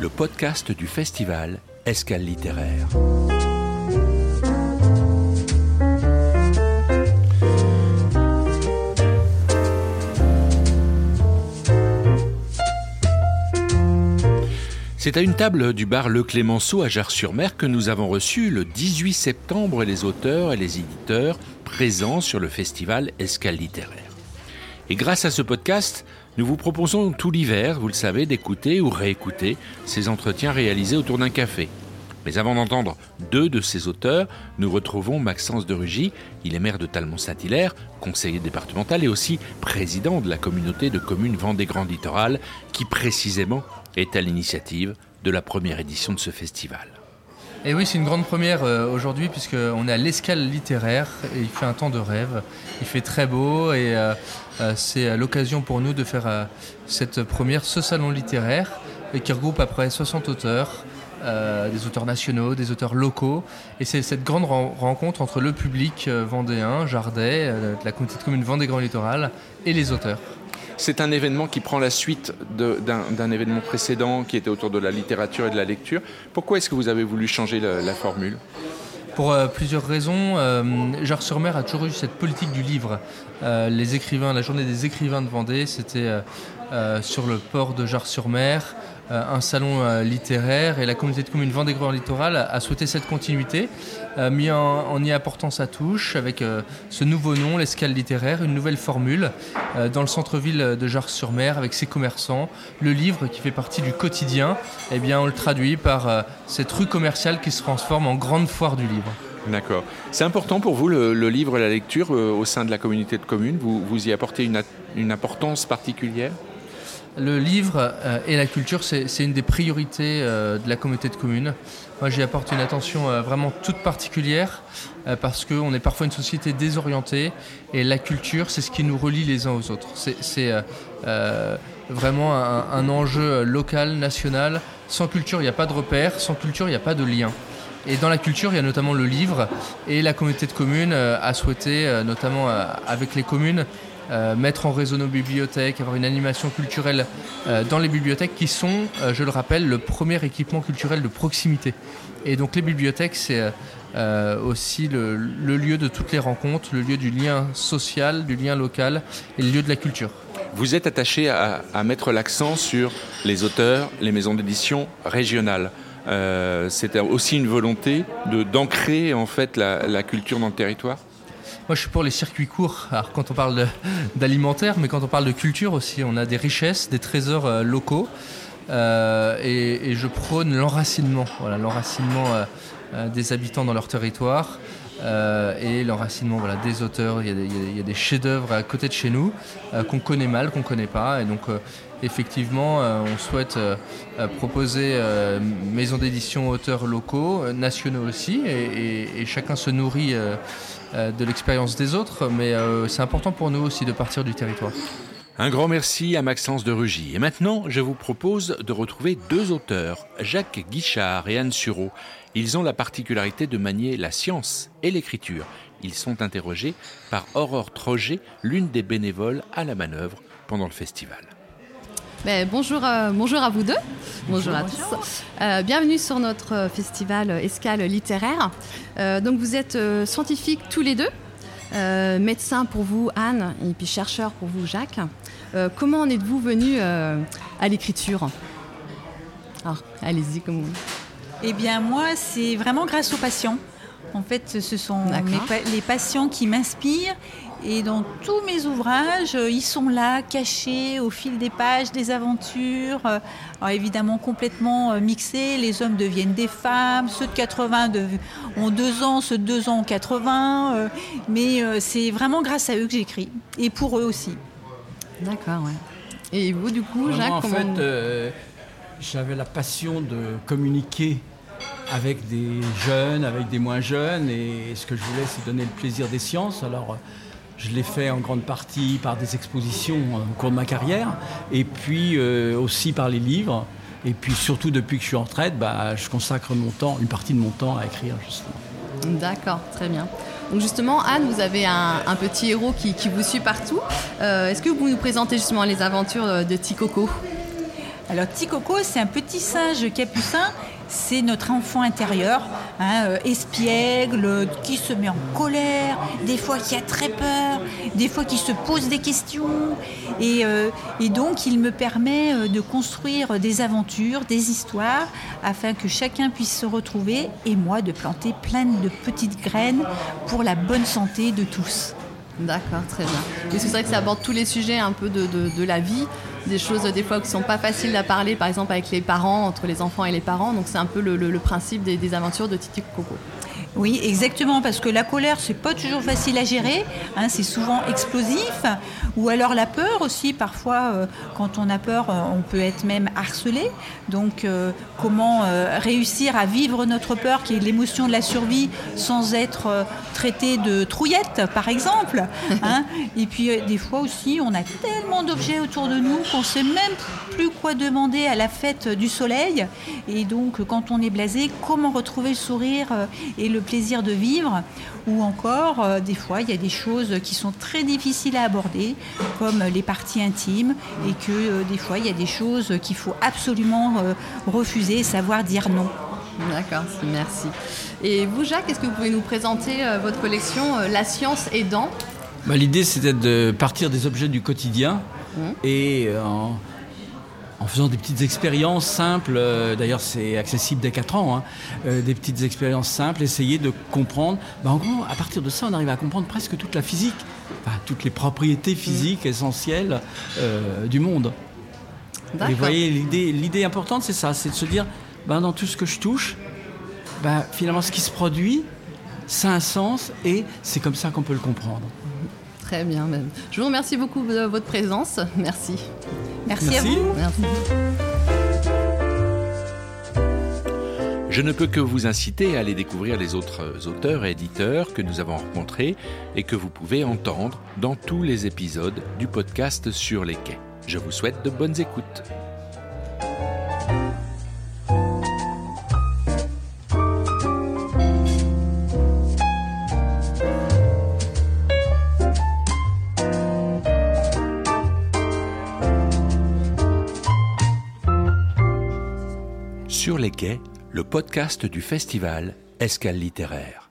Le podcast du festival Escale littéraire. C'est à une table du bar Le Clémenceau à Jars-sur-Mer que nous avons reçu le 18 septembre les auteurs et les éditeurs présents sur le festival Escale littéraire. Et grâce à ce podcast, nous vous proposons tout l'hiver, vous le savez, d'écouter ou réécouter ces entretiens réalisés autour d'un café. Mais avant d'entendre deux de ces auteurs, nous retrouvons Maxence de Rugy. Il est maire de Talmont-Saint-Hilaire, conseiller départemental et aussi président de la communauté de communes Vendée Grand Littoral, qui précisément est à l'initiative de la première édition de ce festival. Et oui, c'est une grande première euh, aujourd'hui puisqu'on est à l'escale littéraire et il fait un temps de rêve. Il fait très beau et euh, euh, c'est l'occasion pour nous de faire cette première, ce salon littéraire qui regroupe à peu près 60 auteurs. des auteurs nationaux, des auteurs locaux. Et c'est cette grande rencontre entre le public vendéen, Jardet, de la communauté de commune Vendée Grand Littoral, et les auteurs. C'est un événement qui prend la suite d'un événement précédent qui était autour de la littérature et de la lecture. Pourquoi est-ce que vous avez voulu changer la, formule? Pour euh, plusieurs raisons. Euh, sur mer a toujours eu cette politique du livre. Euh, les écrivains, la journée des écrivains de Vendée, c'était euh, sur le port de Jars-sur-Mer. Euh, un salon euh, littéraire et la communauté de communes Vendée-Grand Littoral a, souhaité cette continuité, mis en, y apportant sa touche avec ce nouveau nom, l'escale littéraire, une nouvelle formule dans le centre-ville de Jars-sur-Mer avec ses commerçants. Le livre qui fait partie du quotidien, eh bien, on le traduit par cette rue commerciale qui se transforme en grande foire du livre. D'accord. C'est important pour vous le, livre et la lecture au sein de la communauté de communes? Vous, vous y apportez une importance particulière? Le livre euh, et la culture, c'est une des priorités euh, de la communauté de communes. Moi, j'y apporte une attention euh, vraiment toute particulière parce qu'on est parfois une société désorientée et la culture, c'est ce qui nous relie les uns aux autres. C'est vraiment un, enjeu local, national. Sans culture, il n'y a pas de repère. Sans culture, il n'y a pas de lien. Et dans la culture, il y a notamment le livre. Et la communauté de communes a souhaité, notamment avec les communes, euh, mettre en réseau nos bibliothèques, avoir une animation culturelle euh, dans les bibliothèques qui sont, euh, je le rappelle, le premier équipement culturel de proximité. Et donc les bibliothèques, c'est aussi le, lieu de toutes les rencontres, le lieu du lien social, du lien local et le lieu de la culture. Vous êtes attaché à, mettre l'accent sur les auteurs, les maisons d'édition régionales. C'était aussi une volonté d'ancrer en fait la culture dans le territoire? Moi, je suis pour les circuits courts. Alors, quand on parle d'alimentaire, mais quand on parle de culture aussi, on a des richesses, des trésors euh, locaux. Euh, et, je prône l'enracinement, voilà, l'enracinement euh, des habitants dans leur territoire. et l'enracinement voilà, des auteurs. Il y a des, chefs-d'œuvre à côté de chez nous qu'on connaît mal, qu'on ne connaît pas. Et donc, effectivement, on souhaite proposer maisons d'édition auteurs locaux, nationaux aussi, et, chacun se nourrit euh, de l'expérience des autres, mais euh, c'est important pour nous aussi de partir du territoire. Un grand merci à Maxence de Rugy. Et maintenant, je vous propose de retrouver deux auteurs, Jacques Guichard et Anne Sureau. Ils ont la particularité de manier la science et l'écriture. Ils sont interrogés par Aurore Troget, l'une des bénévoles à la manœuvre pendant le festival. Ben, bonjour, euh, bonjour à vous deux. Bonjour, à tous. Euh, bienvenue sur notre festival Escale littéraire. Euh, donc vous êtes scientifiques tous les deux. médecin pour vous Anne et puis chercheur pour vous Jacques. comment en êtes-vous venu à l'écriture? Alors allez-y comment Eh bien moi c'est vraiment grâce aux patients. En fait, ce sont les patients qui m'inspirent et dans tous mes ouvrages, euh, ils sont là, cachés au fil des pages, des aventures. Euh, alors évidemment complètement euh, mixés. Les hommes deviennent des femmes. Ceux de 80 ont deux ans, ceux de deux ans ont 80. Mais c'est vraiment grâce à eux que j'écris. Et pour eux aussi. D'accord, ouais. Et vous, du coup, Jacques En fait, j'avais la passion de communiquer avec des jeunes, avec des moins jeunes. Et ce que je voulais, c'est donner le plaisir des sciences. Alors je l'ai fait en grande partie par des expositions au cours de ma carrière, et puis euh, aussi par les livres. Et puis surtout depuis que je suis en retraite, bah, je consacre mon temps, une partie de mon temps à écrire justement. D'accord, très bien. Donc justement, Anne, vous avez un, petit héros qui, vous suit partout. Euh, est-ce que vous nous présentez justement les aventures de Ticoco Alors Ticoco, c'est un petit singe capucin c'est notre enfant intérieur, hein, euh, espiègle, qui se met en colère, des fois qui a très peur, des fois qui se pose des questions. Et, euh, donc, il me permet euh, de construire des aventures, des histoires, afin que chacun puisse se retrouver et moi de planter plein de petites graines pour la bonne santé de tous. D'accord, très bien. Et c'est vrai que ça aborde tous les sujets un peu de, de la vie des choses des fois qui sont pas faciles à parler, par exemple avec les parents, entre les enfants et les parents. Donc c'est un peu le, principe des, aventures de Titi Coco. Oui, exactement, parce que la colère, c'est pas toujours facile à gérer, hein, c'est souvent explosif, ou alors la peur aussi, parfois, euh, quand on a peur, euh, on peut être même harcelé. Donc, euh, comment réussir à vivre notre peur, qui est l'émotion de la survie, sans être traité de trouillette, par exemple. Hein. Et puis, des fois aussi, on a tellement d'objets autour de nous qu'on sait même plus quoi demander à la fête du soleil. Et donc, quand on est blasé, comment retrouver le sourire et le plaisir de vivre, ou encore euh, des fois il y a des choses qui sont très difficiles à aborder, comme les parties intimes, et que euh, des fois il y a des choses qu'il faut absolument euh, refuser, savoir dire non. D'accord, merci. Et vous, Jacques, est-ce que vous pouvez nous présenter votre collection La science aidant bah, L'idée, c'était de partir des objets du quotidien mmh. et en en faisant des petites expériences simples, euh, d'ailleurs c'est accessible dès 4 ans, hein, euh, des petites expériences simples, essayer de comprendre. Bah, en gros, à partir de ça, on arrive à comprendre presque toute la physique, toutes les propriétés physiques essentielles euh, du monde. Et vous voyez, l'idée importante, c'est ça, c'est de se dire, bah, dans tout ce que je touche, bah, finalement, ce qui se produit, ça a un sens et c'est comme ça qu'on peut le comprendre. Très bien. Même. Je vous remercie beaucoup de votre présence. Merci. Merci, à vous. Je ne peux que vous inciter à aller découvrir les autres auteurs et éditeurs que nous avons rencontrés et que vous pouvez entendre dans tous les épisodes du podcast sur les quais. Je vous souhaite de bonnes écoutes. Sur les quais, le podcast du festival Escale littéraire.